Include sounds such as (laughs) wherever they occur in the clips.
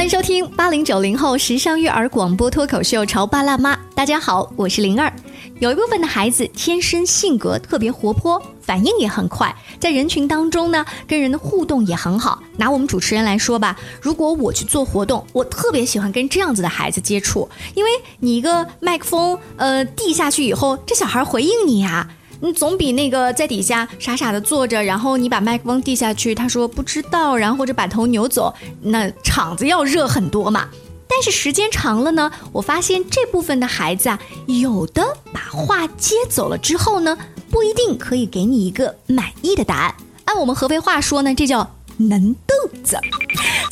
欢迎收听八零九零后时尚育儿广播脱口秀《潮爸辣妈》。大家好，我是灵儿。有一部分的孩子天生性格特别活泼，反应也很快，在人群当中呢，跟人的互动也很好。拿我们主持人来说吧，如果我去做活动，我特别喜欢跟这样子的孩子接触，因为你一个麦克风，呃，递下去以后，这小孩回应你呀。你总比那个在底下傻傻的坐着，然后你把麦克风递下去，他说不知道，然后或者把头扭走，那场子要热很多嘛。但是时间长了呢，我发现这部分的孩子啊，有的把话接走了之后呢，不一定可以给你一个满意的答案。按我们合肥话说呢，这叫能豆子。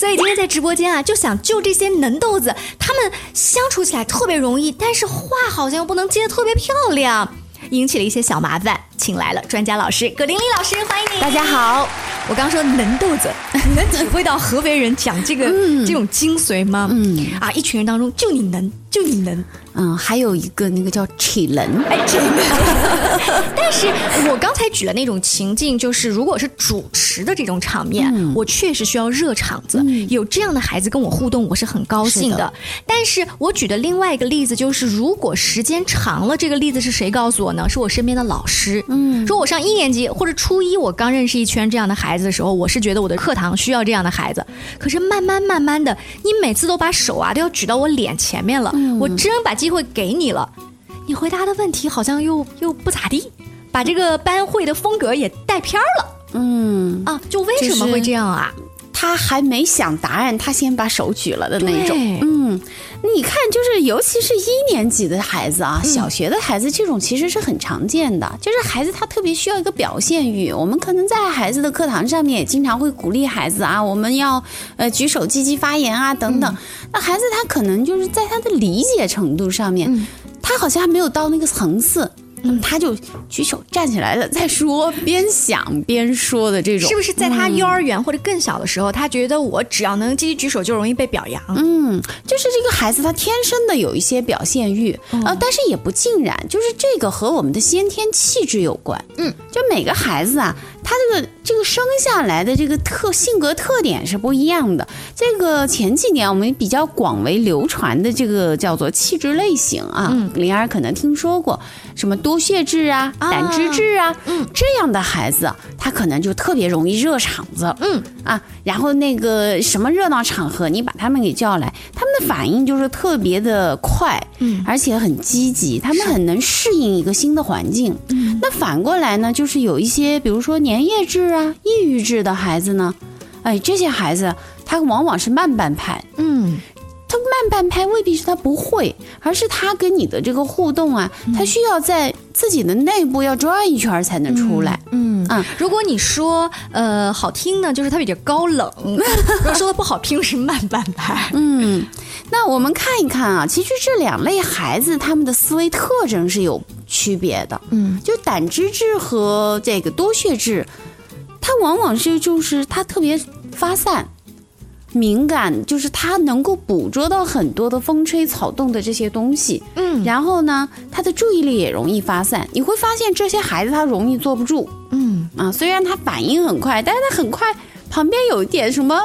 所以今天在直播间啊，就想就这些能豆子，他们相处起来特别容易，但是话好像又不能接得特别漂亮。引起了一些小麻烦，请来了专家老师葛玲玲老师，欢迎你。大家好，我刚说能豆子，(laughs) 能体会到合肥人讲这个这种精髓吗？嗯啊，一群人当中就你能，就你能。嗯，还有一个那个叫体能，哎，体能。(laughs) 但是我刚才举的那种情境，就是如果是主持的这种场面，我确实需要热场子，有这样的孩子跟我互动，我是很高兴的。但是我举的另外一个例子就是，如果时间长了，这个例子是谁告诉我呢？是我身边的老师。嗯，说我上一年级或者初一，我刚认识一圈这样的孩子的时候，我是觉得我的课堂需要这样的孩子。可是慢慢慢慢的，你每次都把手啊都要举到我脸前面了，我真把机会给你了，你回答的问题好像又又不咋地，把这个班会的风格也带偏了。嗯啊，就为什么会这样啊？他还没想答案，他先把手举了的那种。嗯，你看，就是尤其是一年级的孩子啊，小学的孩子，这种其实是很常见的。就是孩子他特别需要一个表现欲，我们可能在孩子的课堂上面也经常会鼓励孩子啊，我们要呃举手积极发言啊等等。那孩子他可能就是在他的理解程度上面，他好像还没有到那个层次。那么他就举手站起来了，在说，边想边说的这种，是不是在他幼儿园或者更小的时候，他觉得我只要能积极举手就容易被表扬？嗯，就是这个孩子他天生的有一些表现欲，呃，但是也不尽然，就是这个和我们的先天气质有关。嗯，就每个孩子啊。他这个这个生下来的这个特性格特点是不一样的。这个前几年我们比较广为流传的这个叫做气质类型啊，灵儿可能听说过什么多血质啊、胆汁质啊，这样的孩子他可能就特别容易热场子。嗯啊，然后那个什么热闹场合，你把他们给叫来，他们的反应就是特别的快，嗯，而且很积极，他们很能适应一个新的环境。那反过来呢，就是有一些比如说年。炎质啊，抑郁质的孩子呢，哎，这些孩子他往往是慢半拍，嗯，他慢半拍未必是他不会，而是他跟你的这个互动啊，他需要在自己的内部要转一圈才能出来，嗯啊，如果你说呃好听呢，就是他比较高冷；(laughs) 如果说的不好听，是慢半拍。嗯，那我们看一看啊，其实这两类孩子他们的思维特征是有。区别的，嗯，就胆汁质和这个多血质，它往往是就是它特别发散、敏感，就是它能够捕捉到很多的风吹草动的这些东西，嗯，然后呢，他的注意力也容易发散。你会发现这些孩子他容易坐不住，嗯啊，虽然他反应很快，但是他很快旁边有一点什么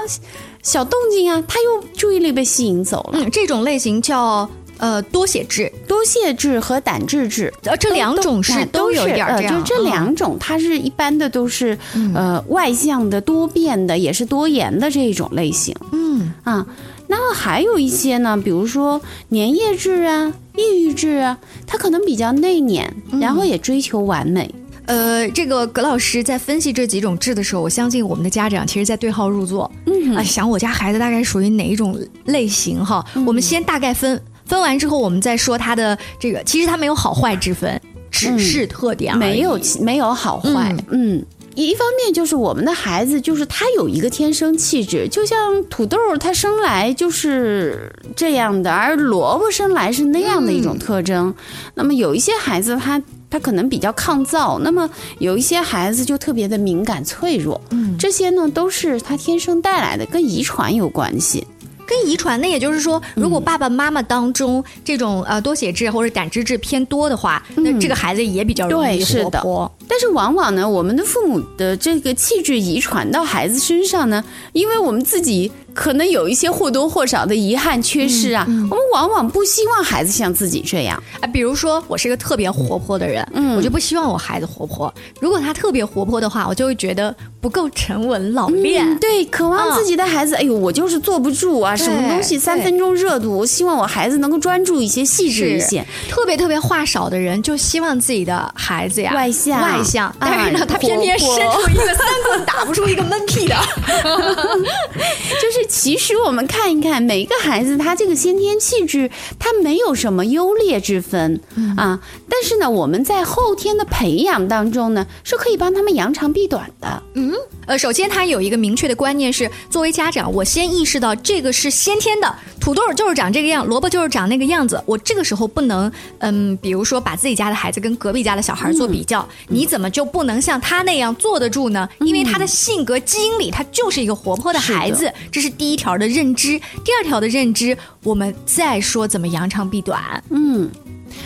小动静啊，他又注意力被吸引走了。嗯，这种类型叫。呃，多血质、多血质和胆汁质，呃，这两种是都有点这样。就这两种，它是一般的都是呃外向的、多变的，也是多言的这种类型。嗯啊，那还有一些呢，比如说粘液质啊、抑郁质啊，它可能比较内敛，然后也追求完美。呃，这个葛老师在分析这几种质的时候，我相信我们的家长其实在对号入座。嗯啊，想我家孩子大概属于哪一种类型哈？我们先大概分。分完之后，我们再说他的这个，其实他没有好坏之分，只是特点，没有没有好坏。嗯，一方面就是我们的孩子，就是他有一个天生气质，就像土豆，它生来就是这样的，而萝卜生来是那样的一种特征。那么有一些孩子，他他可能比较抗造，那么有一些孩子就特别的敏感脆弱。嗯，这些呢都是他天生带来的，跟遗传有关系。跟遗传，那也就是说，如果爸爸妈妈当中这种呃多血质或者胆汁质偏多的话，那这个孩子也比较容易活泼。但是往往呢，我们的父母的这个气质遗传到孩子身上呢，因为我们自己。可能有一些或多或少的遗憾、缺失啊，我们往往不希望孩子像自己这样啊。比如说，我是一个特别活泼的人，嗯，我就不希望我孩子活泼。如果他特别活泼的话，我就会觉得不够沉稳老练。对，渴望自己的孩子，哎呦，我就是坐不住啊，什么东西三分钟热度。我希望我孩子能够专注一些、细致一些。特别特别话少的人，就希望自己的孩子呀外向外向，但是呢，他偏偏伸出一个三棍打不出一个闷屁的，就是。其实我们看一看每一个孩子，他这个先天气质，他没有什么优劣之分啊。但是呢，我们在后天的培养当中呢，是可以帮他们扬长避短的。嗯，呃，首先他有一个明确的观念是，作为家长，我先意识到这个是先天的，土豆就是长这个样，萝卜就是长那个样子。我这个时候不能，嗯，比如说把自己家的孩子跟隔壁家的小孩做比较，你怎么就不能像他那样坐得住呢？因为他的性格基因里，他就是一个活泼的孩子，这是。第一条的认知，第二条的认知，我们再说怎么扬长避短。嗯。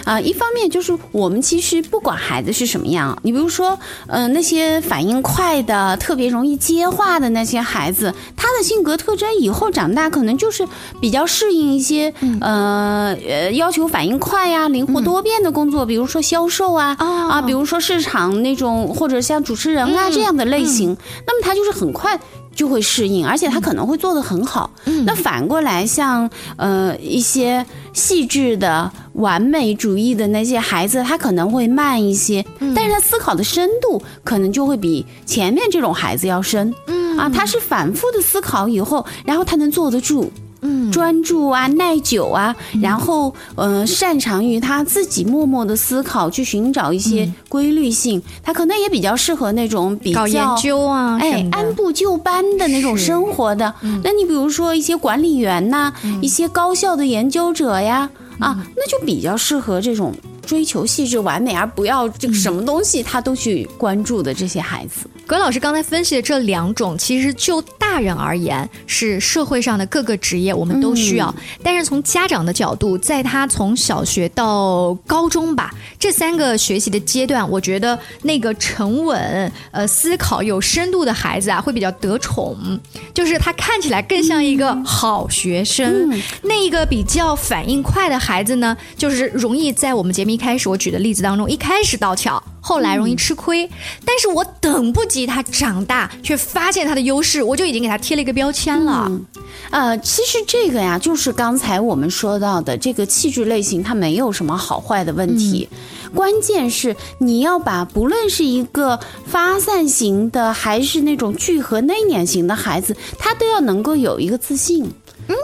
啊，一方面就是我们其实不管孩子是什么样，你比如说，呃，那些反应快的、特别容易接话的那些孩子，他的性格特征以后长大可能就是比较适应一些，呃呃，要求反应快呀、灵活多变的工作，比如说销售啊，啊，比如说市场那种或者像主持人啊这样的类型，那么他就是很快。就会适应，而且他可能会做得很好。那反过来，像呃一些细致的、完美主义的那些孩子，他可能会慢一些，但是他思考的深度可能就会比前面这种孩子要深。嗯啊，他是反复的思考以后，然后他能坐得住。嗯，专注啊，耐久啊，然后呃，擅长于他自己默默的思考，去寻找一些规律性。他可能也比较适合那种比较研究啊，哎，按部就班的那种生活的。那你比如说一些管理员呐，一些高校的研究者呀，啊，那就比较适合这种。追求细致完美，而不要这个什么东西他都去关注的这些孩子。葛老师刚才分析的这两种，其实就大人而言是社会上的各个职业我们都需要，但是从家长的角度，在他从小学到高中吧这三个学习的阶段，我觉得那个沉稳、呃思考有深度的孩子啊，会比较得宠，就是他看起来更像一个好学生。那一个比较反应快的孩子呢，就是容易在我们节目。一开始我举的例子当中，一开始倒巧，后来容易吃亏。但是我等不及他长大，却发现他的优势，我就已经给他贴了一个标签了。呃，其实这个呀，就是刚才我们说到的这个气质类型，它没有什么好坏的问题。关键是你要把不论是一个发散型的，还是那种聚合内敛型的孩子，他都要能够有一个自信。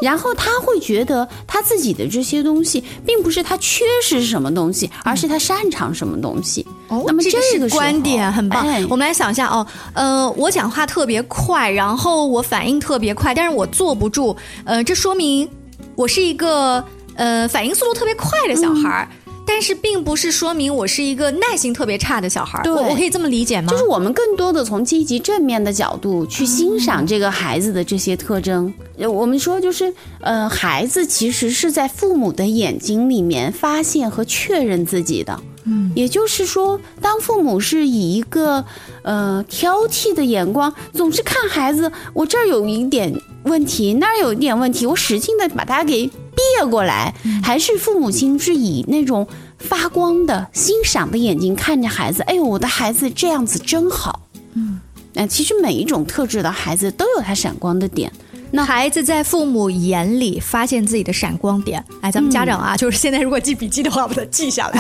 然后他会觉得他自己的这些东西，并不是他缺失什么东西，而是他擅长什么东西。哦，那么这个观点很棒。我们来想一下哦，呃，我讲话特别快，然后我反应特别快，但是我坐不住。呃，这说明我是一个呃反应速度特别快的小孩儿。但是并不是说明我是一个耐心特别差的小孩儿，我我可以这么理解吗？就是我们更多的从积极正面的角度去欣赏这个孩子的这些特征。我们说就是，呃，孩子其实是在父母的眼睛里面发现和确认自己的。嗯，也就是说，当父母是以一个呃挑剔的眼光，总是看孩子，我这儿有一点问题，那儿有一点问题，我使劲的把他给。别过来，还是父母亲是以那种发光的欣赏的眼睛看着孩子。哎呦，我的孩子这样子真好。嗯，那其实每一种特质的孩子都有他闪光的点。那孩子在父母眼里发现自己的闪光点。哎，咱们家长啊，就是现在如果记笔记的话，把它记下来。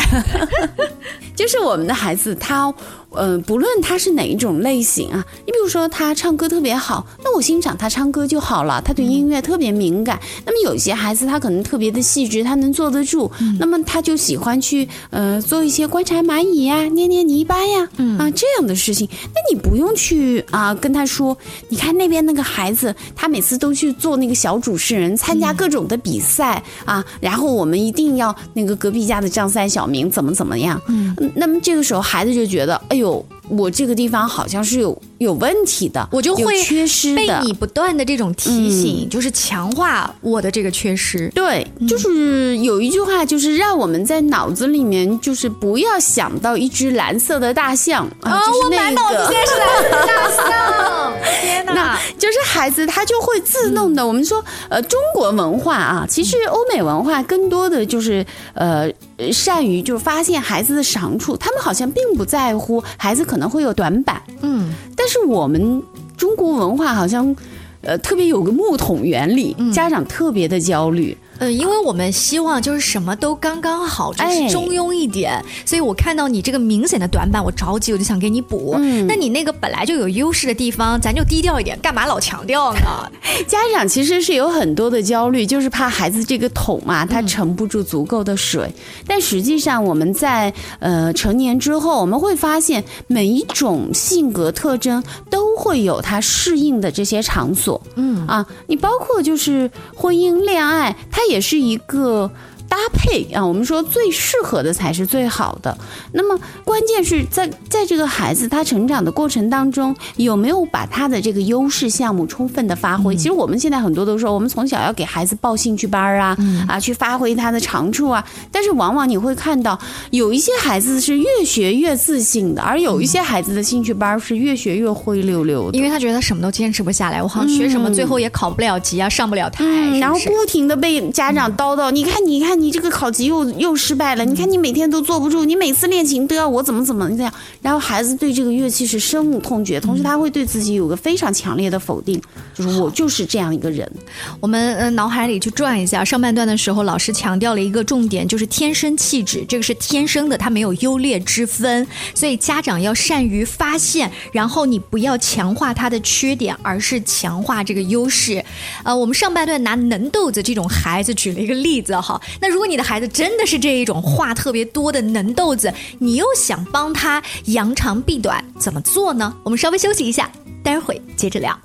(laughs) 就是我们的孩子他。嗯，不论他是哪一种类型啊，你比如说他唱歌特别好，那我欣赏他唱歌就好了。他对音乐特别敏感。那么有些孩子他可能特别的细致，他能坐得住，那么他就喜欢去呃做一些观察蚂蚁呀、捏捏泥巴呀啊这样的事情。那你不用去啊跟他说，你看那边那个孩子，他每次都去做那个小主持人，参加各种的比赛啊，然后我们一定要那个隔壁家的张三小明怎么怎么样。嗯，那么这个时候孩子就觉得，哎呦。我这个地方好像是有有问题的，我就会缺失被你不断的这种提醒，就是强化我的这个缺失。对，就是有一句话，就是让我们在脑子里面，就是不要想到一只蓝色的大象啊，我满脑子现在是蓝色大象，(laughs) 天哪！就是孩子他就会自动的，我们说呃中国文化啊，其实欧美文化更多的就是呃善于就是发现孩子的长处，他们好像并不在乎孩子可能会有短板，嗯，但是我们中国文化好像呃特别有个木桶原理，家长特别的焦虑。嗯，因为我们希望就是什么都刚刚好，就是中庸一点。所以我看到你这个明显的短板，我着急，我就想给你补。那你那个本来就有优势的地方，咱就低调一点，干嘛老强调呢？(laughs) 家长其实是有很多的焦虑，就是怕孩子这个桶啊，它盛不住足够的水。但实际上，我们在呃成年之后，我们会发现每一种性格特征都会有它适应的这些场所。嗯啊，你包括就是婚姻、恋爱，它。也也是一个。搭配啊，我们说最适合的才是最好的。那么关键是在在这个孩子他成长的过程当中，有没有把他的这个优势项目充分的发挥？其实我们现在很多都说，我们从小要给孩子报兴趣班啊，啊，去发挥他的长处啊。但是往往你会看到，有一些孩子是越学越自信的，而有一些孩子的兴趣班是越学越灰溜溜的，因为他觉得他什么都坚持不下来，我好像学什么最后也考不了级啊，上不了台，然后不停的被家长叨叨，你看，你看。你这个考级又又失败了，你看你每天都坐不住，你每次练琴都要我怎么怎么这样，然后孩子对这个乐器是深恶痛绝，同时他会对自己有个非常强烈的否定，就是我就是这样一个人。我们呃脑海里去转一下，上半段的时候老师强调了一个重点，就是天生气质，这个是天生的，他没有优劣之分，所以家长要善于发现，然后你不要强化他的缺点，而是强化这个优势。呃，我们上半段拿能豆子这种孩子举了一个例子哈，那。如果你的孩子真的是这一种话特别多的能豆子，你又想帮他扬长避短，怎么做呢？我们稍微休息一下，待会接着聊。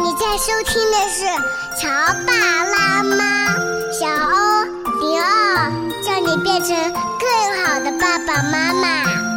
你在收听的是《乔爸拉妈》，小欧迪奥，叫你变成更好的爸爸妈妈。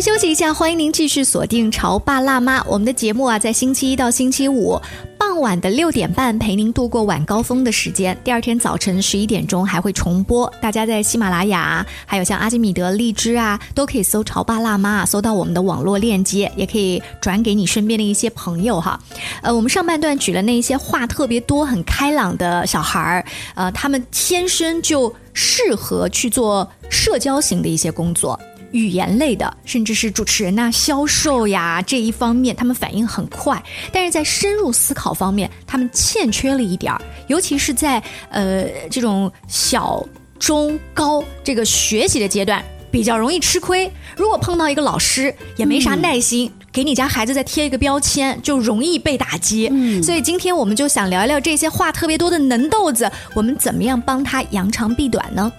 休息一下，欢迎您继续锁定《潮爸辣妈》。我们的节目啊，在星期一到星期五傍晚的六点半陪您度过晚高峰的时间。第二天早晨十一点钟还会重播。大家在喜马拉雅，还有像阿基米德、荔枝啊，都可以搜“潮爸辣妈”，搜到我们的网络链接，也可以转给你身边的一些朋友哈。呃，我们上半段举了那一些话特别多、很开朗的小孩儿，呃，他们天生就适合去做社交型的一些工作。语言类的，甚至是主持人呐、销售呀这一方面，他们反应很快，但是在深入思考方面，他们欠缺了一点儿，尤其是在呃这种小、中、高这个学习的阶段，比较容易吃亏。如果碰到一个老师也没啥耐心，给你家孩子再贴一个标签，就容易被打击。所以今天我们就想聊一聊这些话特别多的能豆子，我们怎么样帮他扬长避短呢？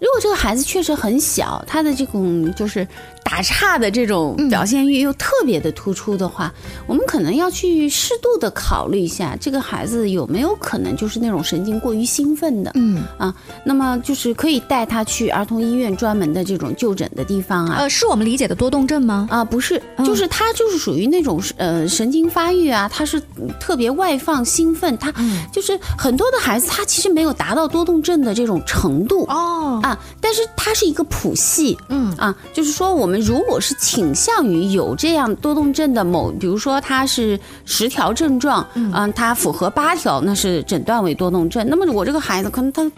如果这个孩子确实很小，他的这种就是。打岔的这种表现欲又特别的突出的话，我们可能要去适度的考虑一下，这个孩子有没有可能就是那种神经过于兴奋的，嗯啊，那么就是可以带他去儿童医院专门的这种就诊的地方啊。呃，是我们理解的多动症吗？啊，不是，就是他就是属于那种呃神经发育啊，他是特别外放兴奋，他就是很多的孩子他其实没有达到多动症的这种程度哦啊，但是它是一个谱系，嗯啊，就是说我们。如果是倾向于有这样多动症的某，比如说他是十条症状，嗯，他符合八条，那是诊断为多动症。那么我这个孩子可能他。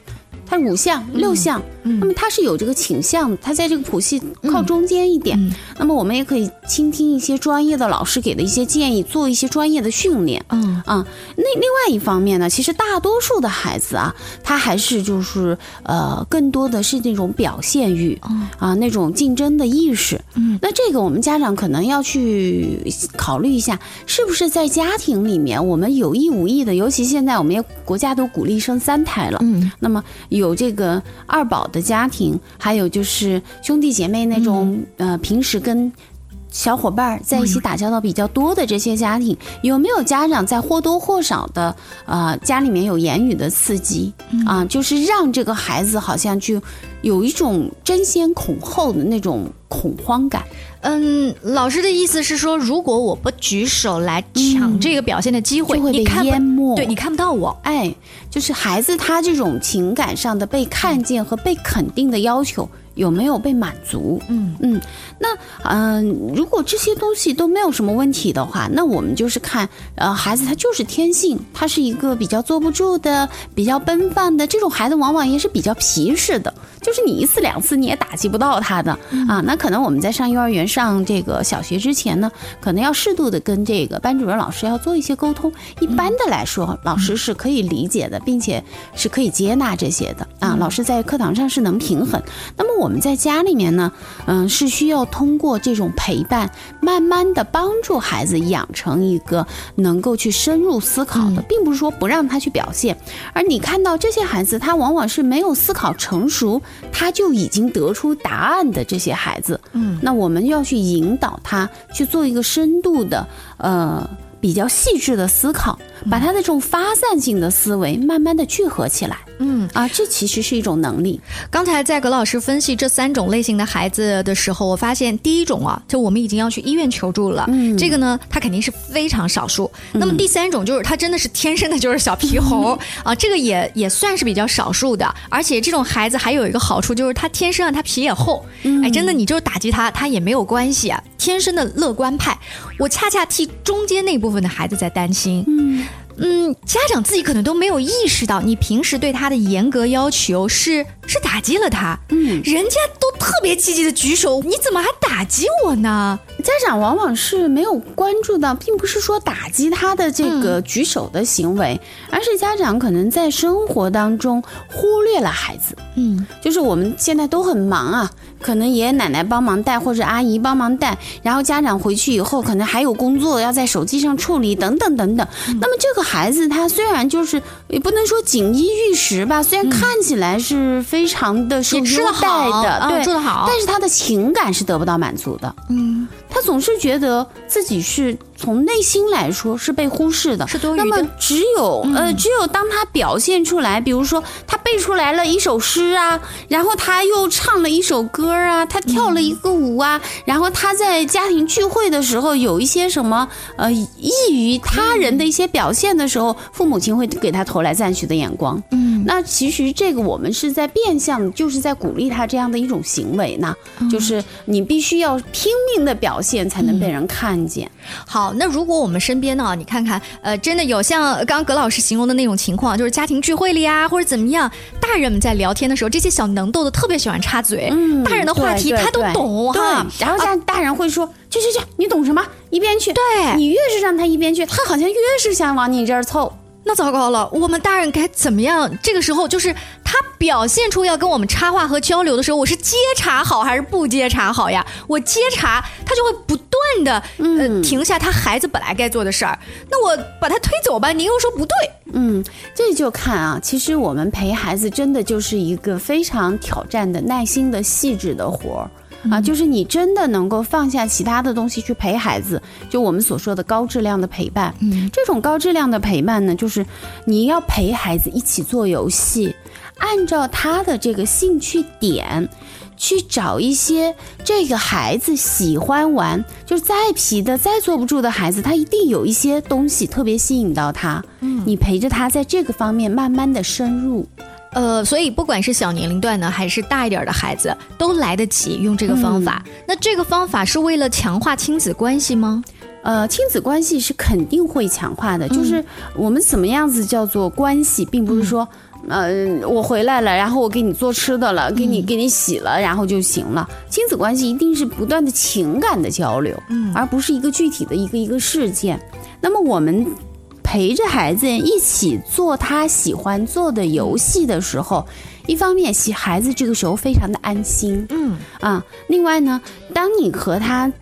他五项六项，那么他是有这个倾向，他在这个谱系靠中间一点。那么我们也可以倾听一些专业的老师给的一些建议，做一些专业的训练。嗯啊，那另外一方面呢，其实大多数的孩子啊，他还是就是呃，更多的是那种表现欲啊，那种竞争的意识。嗯，那这个我们家长可能要去考虑一下，是不是在家庭里面，我们有意无意的，尤其现在我们也国家都鼓励生三胎了。嗯，那么。有这个二宝的家庭，还有就是兄弟姐妹那种，呃，平时跟小伙伴在一起打交道比较多的这些家庭，有没有家长在或多或少的呃家里面有言语的刺激啊，就是让这个孩子好像就有一种争先恐后的那种恐慌感。嗯，老师的意思是说，如果我不举手来抢这个表现的机会，就会被淹没对你看不到我。哎，就是孩子他这种情感上的被看见和被肯定的要求有没有被满足？嗯嗯，那嗯、如果这些东西都没有什么问题的话，那我们就是看呃孩子他就是天性，他是一个比较坐不住的、比较奔放的这种孩子，往往也是比较皮实的，就是你一次两次你也打击不到他的、啊。那可能我们在上幼儿园、上这个小学之前呢，可能要适度的跟这个班主任老师要做一些沟通。一般的来说，老师是可以理解的，并且是可以接纳这些的啊。老师在课堂上是能平衡。那么我们在家里面呢，嗯，是需要通过这种陪伴，慢慢的帮助孩子养成一个能够去深入思考的，并不是说不让他去表现。而你看到这些孩子，他往往是没有思考成熟，他就已经得出答案的这些孩子，嗯，那我们要去引导他去做一个深度的，呃。比较细致的思考，把他的这种发散性的思维慢慢的聚合起来嗯，啊，这其实是一种能力。刚才在葛老师分析这三种类型的孩子的时候，我发现第一种啊，就我们已经要去医院求助了。嗯这个呢，他肯定是非常少数。那么第三种就是他真的是天生的就是小皮猴、啊，这个也也算是比较少数的。而且这种孩子还有一个好处就是他天生啊，他皮也厚。哎，真的你就是打击他，他也没有关系啊。天生的乐观派，我恰恰替中间那部分问的孩子在担心。嗯，家长自己可能都没有意识到，你平时对他的严格要求是是打击了他。嗯，人家都特别积极的举手，你怎么还打击我呢？家长往往是没有关注到，并不是说打击他的这个举手的行为，而是家长可能在生活当中忽略了孩子。嗯就是我们现在都很忙啊，可能爷爷奶奶帮忙带或者阿姨帮忙带，然后家长回去以后可能还有工作要在手机上处理等等等等。那么这个孩子他虽然就是也不能说锦衣玉食吧，虽然看起来是非常的受优待的，啊对，住得好。但是他的情感是得不到满足的。嗯，他总是觉得自己是从内心来说是被忽视的，是多余的。那么只有、呃，只有当他表现出来，比如说他背出来了一首诗啊，然后他又唱了一首歌啊，他跳了一个舞啊，然后他在家庭聚会的时候有一些什么呃异于他人的一些表现的时候，父母亲会给他投来赞许的眼光。嗯，那其实这个我们是在变相，就是在鼓励他这样的一种行为呢，就是你必须要拼命的表现才能被人看见。好，那如果我们身边呢，你看看，呃，真的有像刚刚葛老师形容的那种情况，就是家庭聚会里啊，或者怎么样，大人们在聊天的时候，这些小能豆的特别喜欢插嘴，嗯大人的话题他都懂哈，然后像大人会说：“去去去，你懂什么？一边去。”对你越是让他一边去，他好像越是想往你这儿凑。那糟糕了，我们大人该怎么样？这个时候就是他表现出要跟我们插话和交流的时候，我是接茬好还是不接茬好呀？我接茬，他就会不断的呃嗯停下他孩子本来该做的事儿，那我把他推走吧，您又说不对，嗯，这就看啊，其实我们陪孩子真的就是一个非常挑战的、耐心的、细致的活儿。啊，就是你真的能够放下其他的东西去陪孩子，就我们所说的高质量的陪伴。嗯，这种高质量的陪伴呢，就是你要陪孩子一起做游戏，按照他的这个兴趣点。去找一些这个孩子喜欢玩，就是再皮的、再坐不住的孩子，他一定有一些东西特别吸引到他。嗯，你陪着他在这个方面慢慢的深入。呃，所以不管是小年龄段呢还是大一点的孩子，都来得及用这个方法。那这个方法是为了强化亲子关系吗？呃，亲子关系是肯定会强化的，就是我们怎么样子叫做关系，并不是说。呃，我回来了，然后我给你做吃的了，给你给你洗了，然后就行了。亲子关系一定是不断的情感的交流，嗯而不是一个具体的一个一个事件。那么我们陪着孩子一起做他喜欢做的游戏的时候，一方面喜孩子这个时候非常的安心，嗯。啊，另外呢，当你和他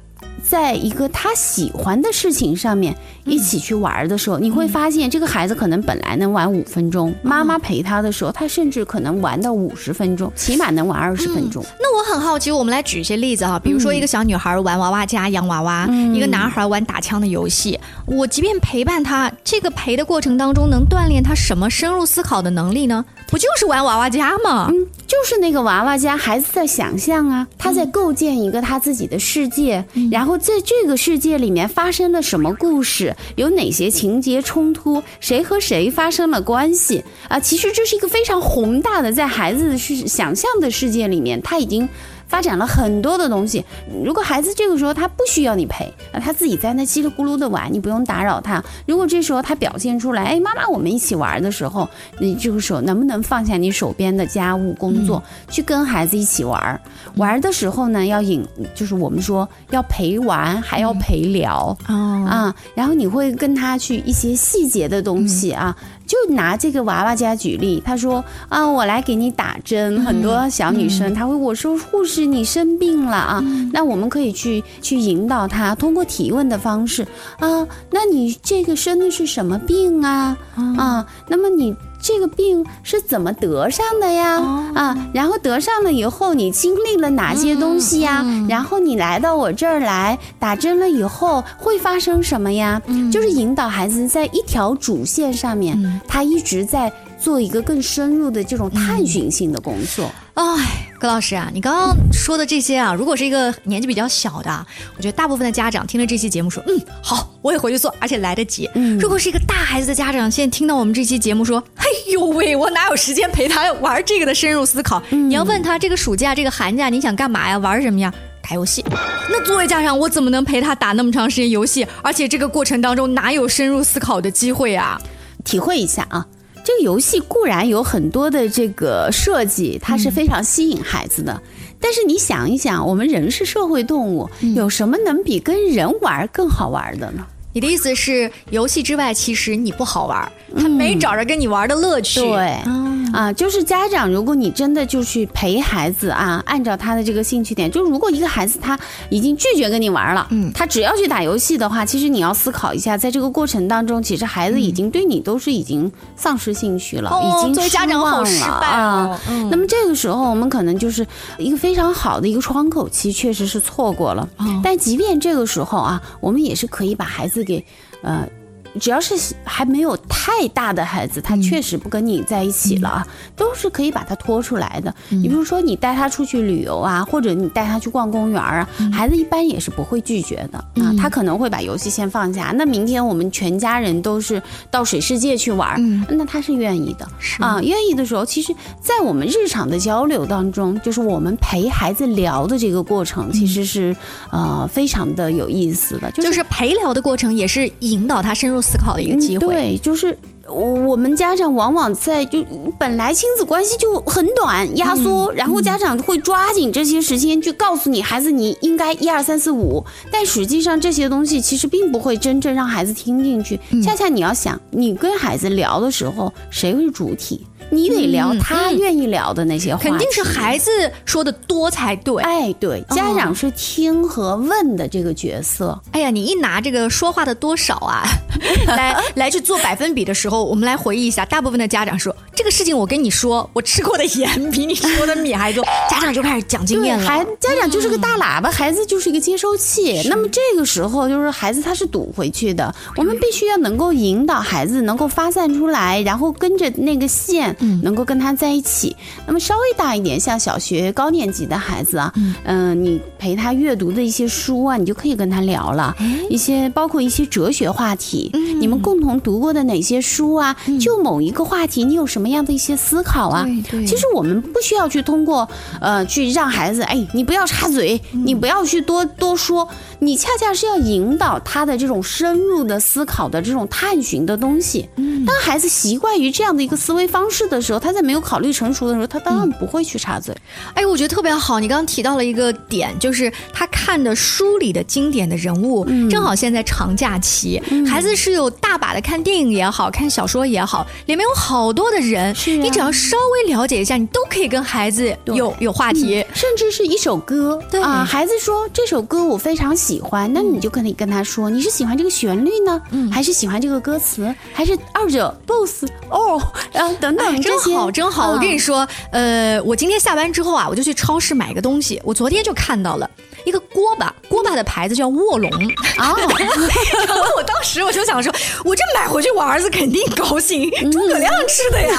在一个他喜欢的事情上面一起去玩的时候，你会发现这个孩子可能本来能玩五分钟，妈妈陪他的时候，他甚至可能玩到五十分钟，起码能玩二十分钟。那我很好奇，我们来举一些例子哈，比如说一个小女孩玩娃娃家、洋娃娃，一个男孩玩打枪的游戏。我即便陪伴他，这个陪的过程当中，能锻炼他什么深入思考的能力呢？不就是玩娃娃家吗？嗯，就是那个娃娃家，孩子在想象啊，他在构建一个他自己的世界，然后在这个世界里面发生了什么故事，有哪些情节冲突，谁和谁发生了关系啊？其实这是一个非常宏大的，在孩子是想象的世界里面，他已经。发展了很多的东西。如果孩子这个时候他不需要你陪，啊，他自己在那叽里咕噜的玩，你不用打扰他。如果这时候他表现出来，哎，妈妈，我们一起玩的时候，你这个时候能不能放下你手边的家务工作，去跟孩子一起玩？玩的时候呢，要引，就是我们说要陪玩，还要陪聊啊。然后你会跟他去一些细节的东西啊。就拿这个娃娃家举例，他说啊，我来给你打针。很多小女生，她会我说护士，你生病了啊，那我们可以去去引导她，通过提问的方式啊，那你这个生的是什么病啊？啊，那么你。这个病是怎么得上的呀？啊，然后得上了以后，你经历了哪些东西呀？然后你来到我这儿来打针了以后，会发生什么呀？就是引导孩子在一条主线上面，他一直在。做一个更深入的这种探寻性的工作。哎，葛老师啊，你刚刚说的这些啊，如果是一个年纪比较小的，我觉得大部分的家长听了这期节目说，嗯，好，我也回去做，而且来得及。嗯，如果是一个大孩子的家长，现在听到我们这期节目说，嘿呦喂，我哪有时间陪他玩这个的深入思考？你要问他这个暑假、这个寒假你想干嘛呀？玩什么呀？打游戏。那作为家长，我怎么能陪他打那么长时间游戏？而且这个过程当中哪有深入思考的机会啊？体会一下啊。这个游戏固然有很多的这个设计，它是非常吸引孩子的。但是你想一想，我们人是社会动物，有什么能比跟人玩更好玩的呢？你的意思是，游戏之外，其实你不好玩，他没找着跟你玩的乐趣。对。啊，就是家长，如果你真的就去陪孩子啊，按照他的这个兴趣点，就如果一个孩子他已经拒绝跟你玩了，嗯，他只要去打游戏的话，其实你要思考一下，在这个过程当中，其实孩子已经对你都是已经丧失兴趣了，已经失望了啊。那么这个时候，我们可能就是一个非常好的一个窗口期，确实是错过了。但即便这个时候啊，我们也是可以把孩子给呃。只要是还没有太大的孩子，他确实不跟你在一起了啊，都是可以把他拖出来的。你比如说，你带他出去旅游啊，或者你带他去逛公园啊，孩子一般也是不会拒绝的啊。他可能会把游戏先放下。那明天我们全家人都是到水世界去玩，那他是愿意的啊。愿意的时候，其实，在我们日常的交流当中，就是我们陪孩子聊的这个过程，其实是呃非常的有意思的。就是陪聊的过程，也是引导他深入。思考的一个机会，对，就是我们家长往往在就本来亲子关系就很短，压缩，然后家长会抓紧这些时间去告诉你孩子你应该一二三四五，但实际上这些东西其实并不会真正让孩子听进去。恰恰你要想，你跟孩子聊的时候，谁是主体？你得聊他愿意聊的那些话，肯定是孩子说的多才对。哎，对，家长是听和问的这个角色。哎呀，你一拿这个说话的多少啊，(laughs) 来来去做百分比的时候，我们来回忆一下，大部分的家长说这个事情我跟你说，我吃过的盐比你吃过的米还多，家长就开始讲经验了。孩家长就是个大喇叭，孩子就是一个接收器。那么这个时候就是孩子他是堵回去的，我们必须要能够引导孩子能够发散出来，然后跟着那个线。能够跟他在一起，那么稍微大一点，像小学高年级的孩子啊，嗯，你陪他阅读的一些书啊，你就可以跟他聊了，一些包括一些哲学话题，你们共同读过的哪些书啊？就某一个话题，你有什么样的一些思考啊？其实我们不需要去通过呃去让孩子，哎，你不要插嘴，你不要去多多说，你恰恰是要引导他的这种深入的思考的这种探寻的东西。当孩子习惯于这样的一个思维方式的时候，他在没有考虑成熟的时候，他当然不会去插嘴。哎，我觉得特别好。你刚刚提到了一个点，就是他看的书里的经典的人物，正好现在长假期，孩子是有大把的看电影也好看小说也好，里面有好多的人，你只要稍微了解一下，你都可以跟孩子有有话题，甚至是一首歌。对。啊，孩子说这首歌我非常喜欢，那你就可以跟他说，你是喜欢这个旋律呢，还是喜欢这个歌词，还是二者 boss 哦，然后等等真好真好。我跟你说，呃，我今天下班之后啊，我就去超市买个东西，我昨天就看到了。一个锅巴，锅巴的牌子叫卧龙 (laughs) 啊。然后我当时我就想说，我这买回去，我儿子肯定高兴，诸葛亮吃的呀，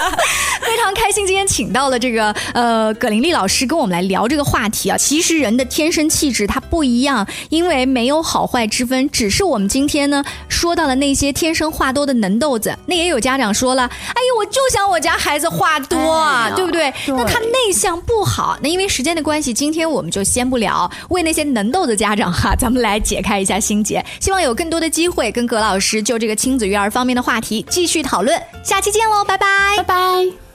(laughs) 非常开心。今天请到了这个呃葛玲丽老师跟我们来聊这个话题啊。其实人的天生气质它不一样，因为没有好坏之分，只是我们今天呢说到了那些天生话多的能豆子。那也有家长说了，哎呦，我就想我家孩子话多啊，对不对？那他内向不好，那因为时间的关系，今天我们就先不聊。为那些能豆的家长哈，咱们来解开一下心结。希望有更多的机会跟葛老师就这个亲子育儿方面的话题继续讨论。下期见喽，拜拜，拜拜。